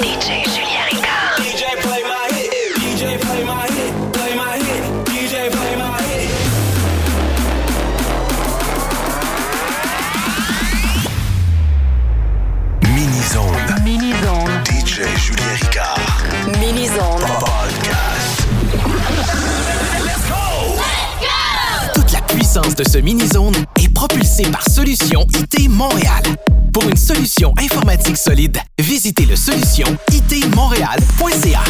DJ Julien Ricard. DJ Play My Head. DJ Play My Head. DJ Play My Head. Mini Zone. Mini Zone. DJ Julien Ricard. Mini Zone. Podcast. Let's go! Let's go! Toute la puissance de ce Mini Zone est propulsée par Solutions IT Montréal. Pour une solution informatique solide, visitez le solution itmontréal.ca.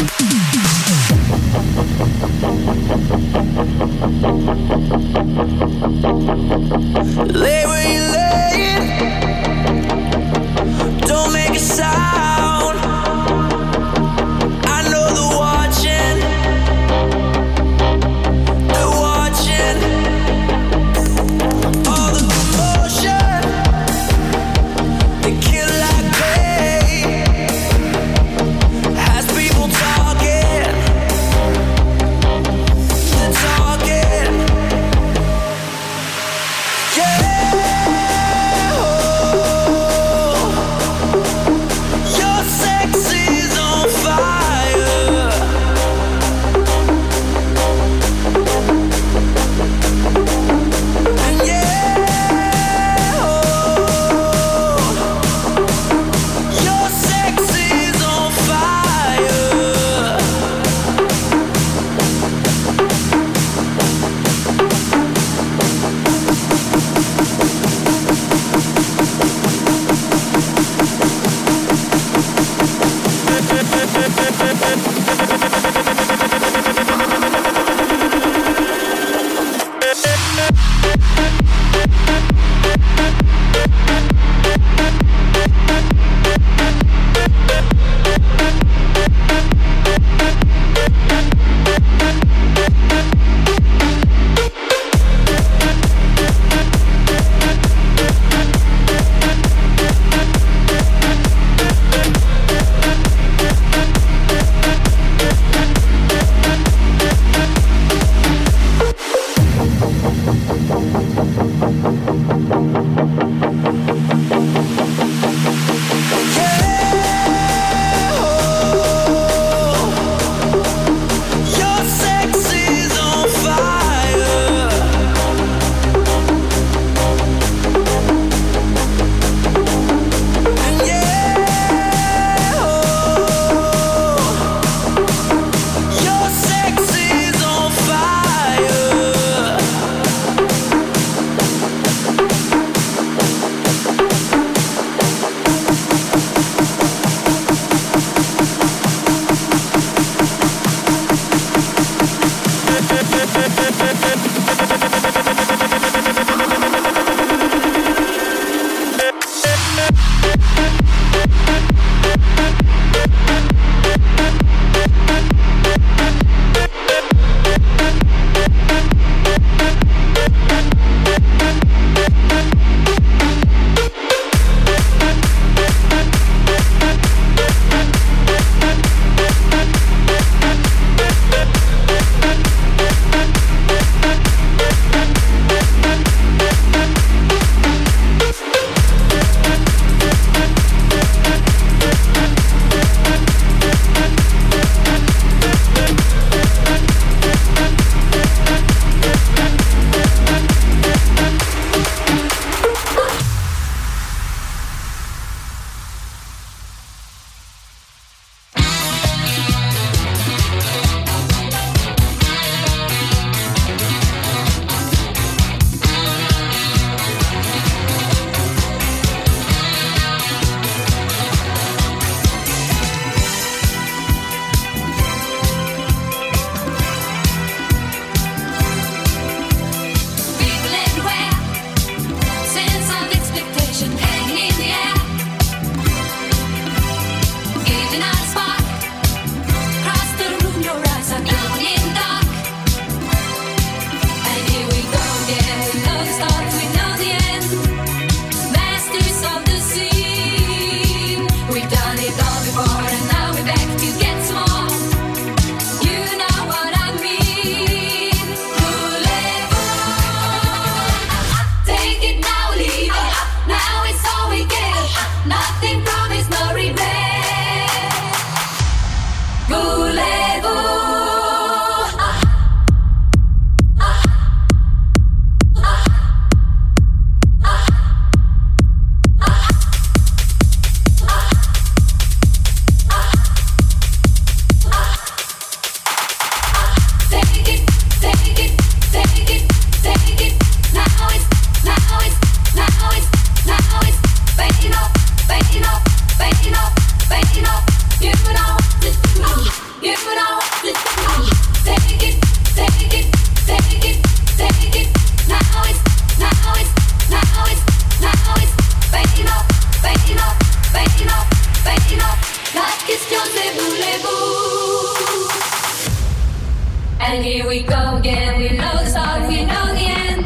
we go again. We know the start, we know the end.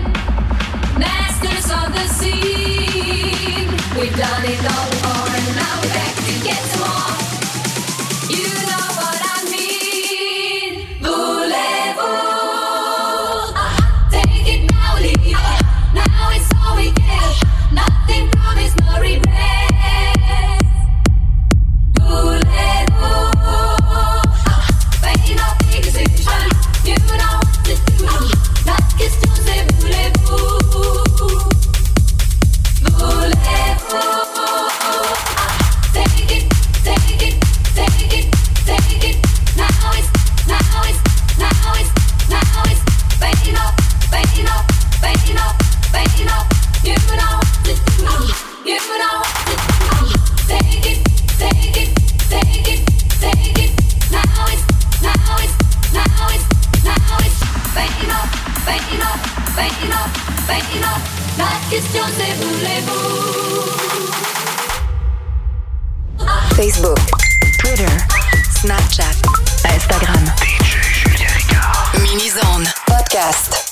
Masters of the sea. Twitter, Snapchat, Instagram. DJ Julien Ricard. Mini Zone Podcast.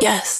Yes.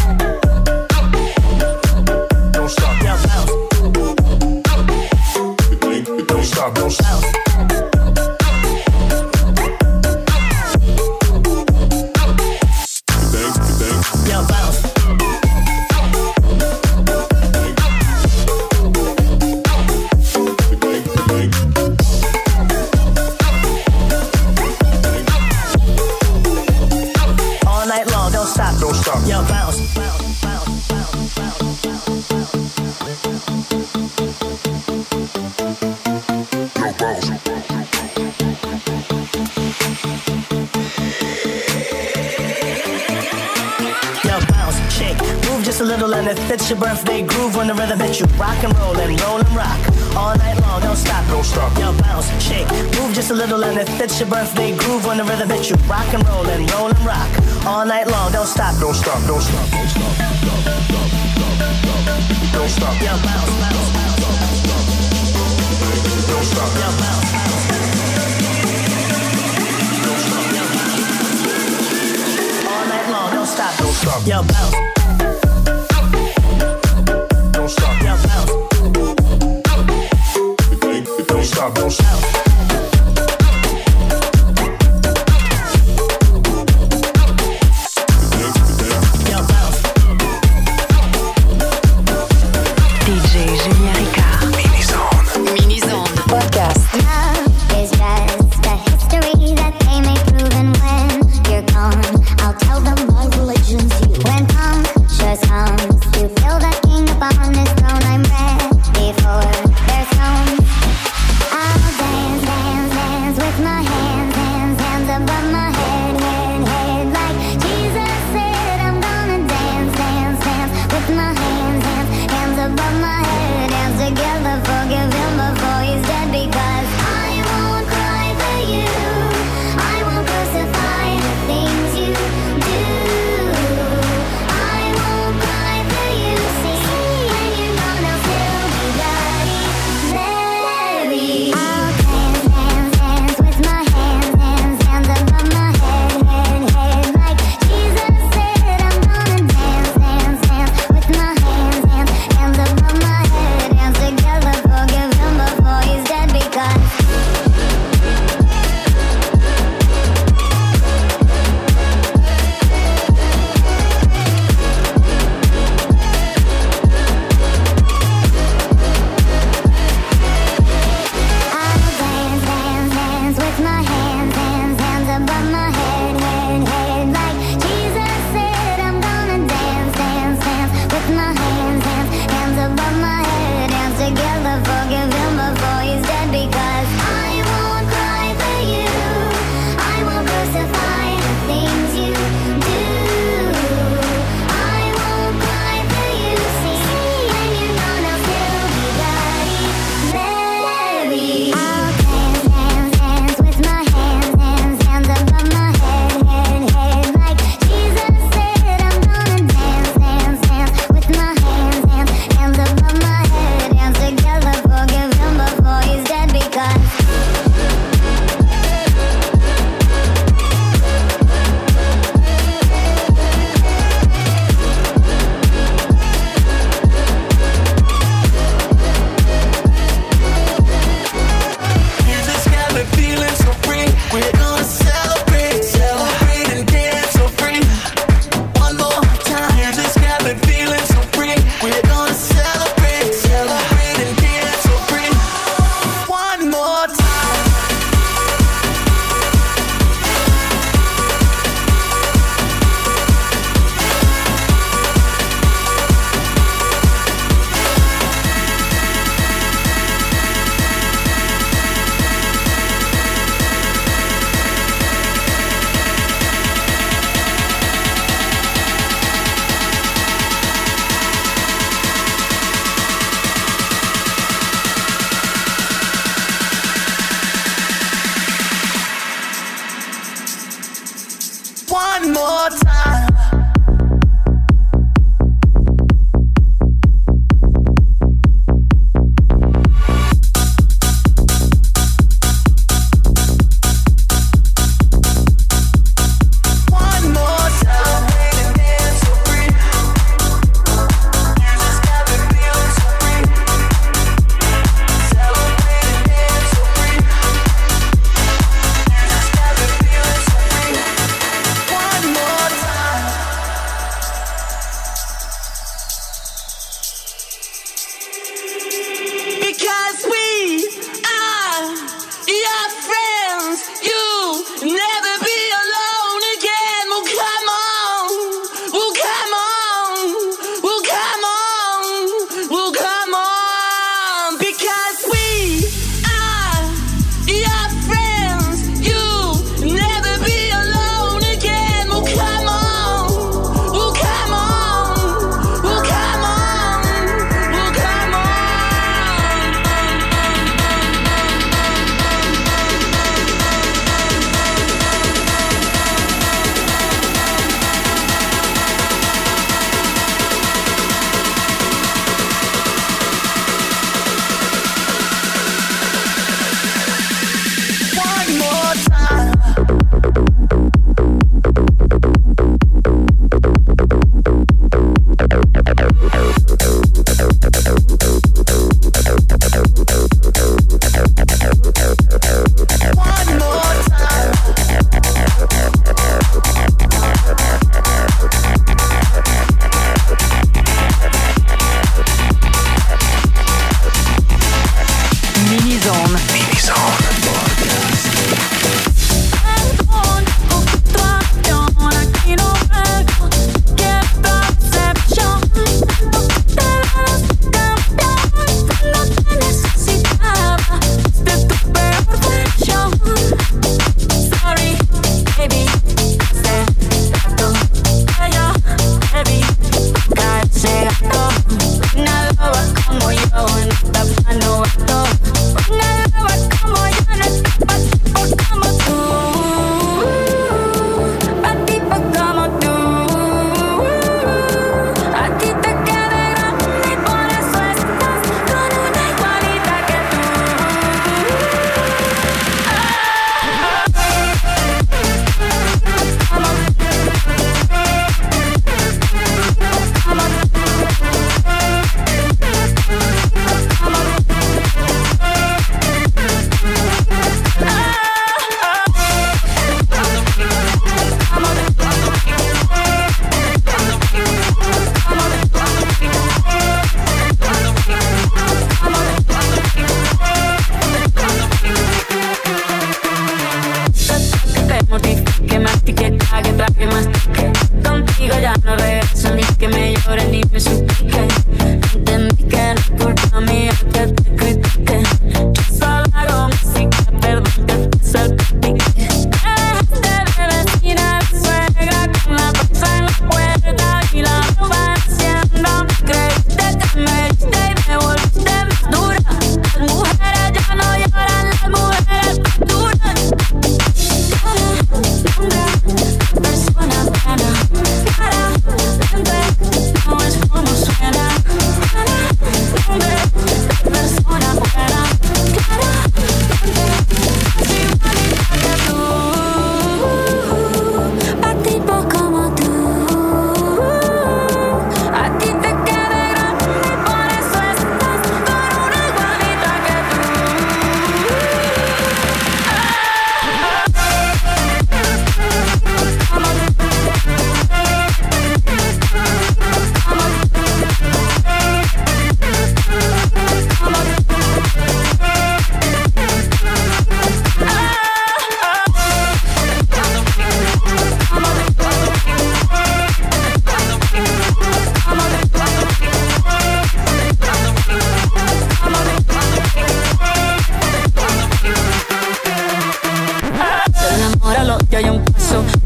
Don't stop. Don't stop. Don't stop. Don't stop. Don't stop. Yo, bounce, bounce, bounce. Don't stop. Yo, bounce, bounce. Don't stop. All night long. Don't stop. Don't stop. Yo, bounce.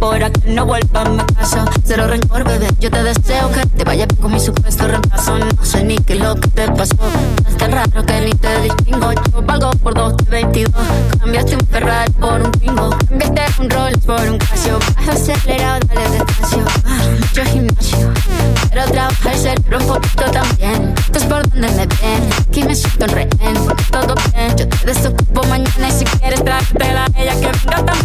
por que no vuelva a casa. Cero rencor, bebé. Yo te deseo que te vaya con mi supuesto reemplazo. No sé ni qué es lo que te pasó. hasta tan raro que ni te distingo. Yo pago por dos de Cambiaste un Ferrari por un pingo. Cambiaste un Rolls por un Casio. Vas acelerado, dale despacio. Ah, mucho gimnasio. Pero trabaja el cerebro un poquito también. Esto es por donde me ven. Aquí me siento en rehén. Todo bien. Yo te desocupo mañana y si quieres tráetela a ella que venga también.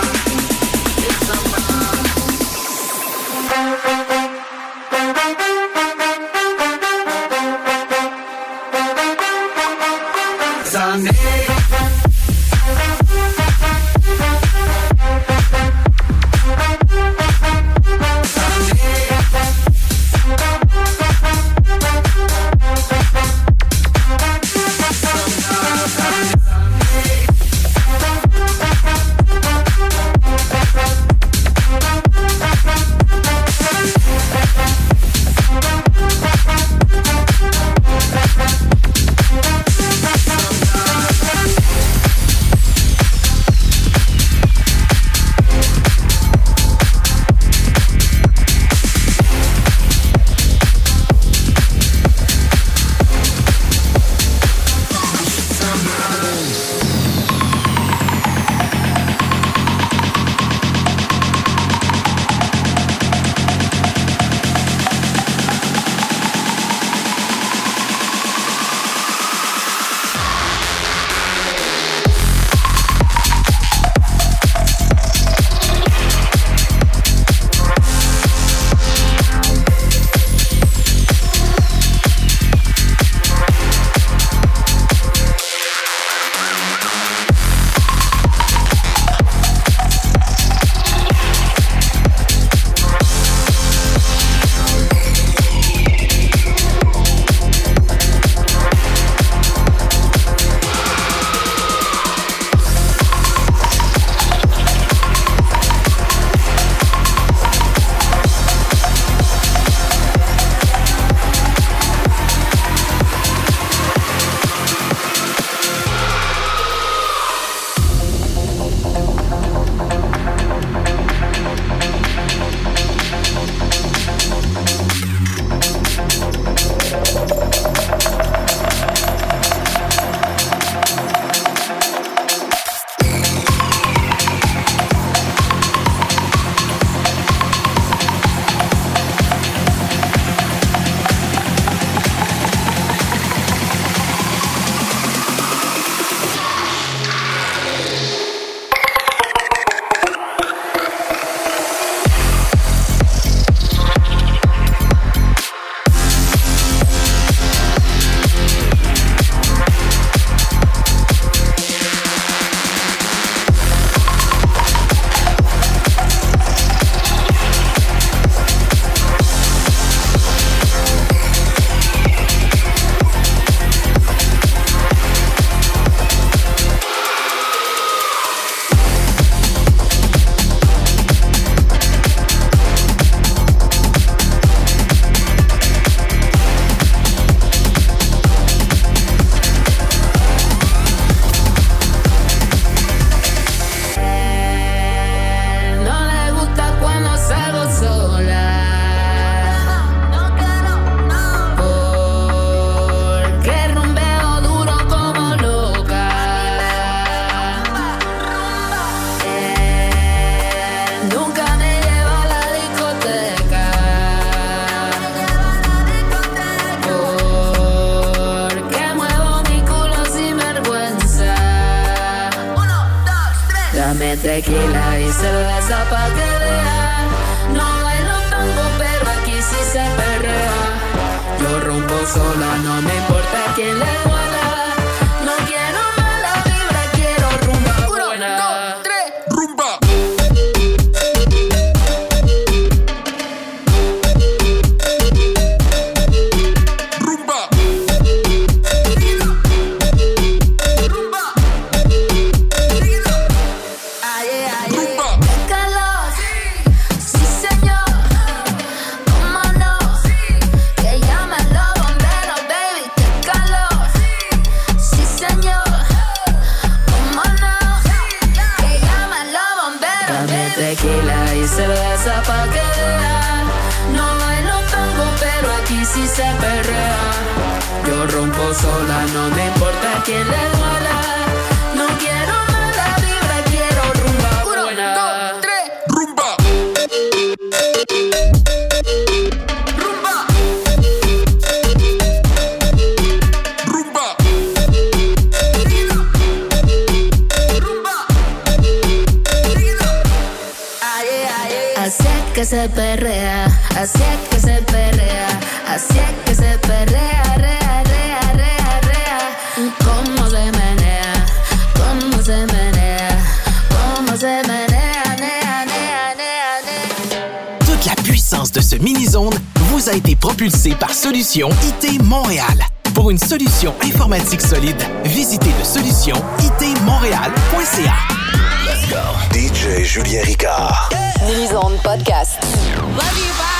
sola, no me importa quién le duela. No quiero mala vibra, quiero rumba Uno, dos, tres, rumba. Rumba. Rumba. Rumba. Así es que se perrea, así es que se perrea, así es que vous a été propulsé par Solution IT Montréal. Pour une solution informatique solide, visitez le solution Let's go. DJ Julien Ricard. Yeah. Podcast. Love you,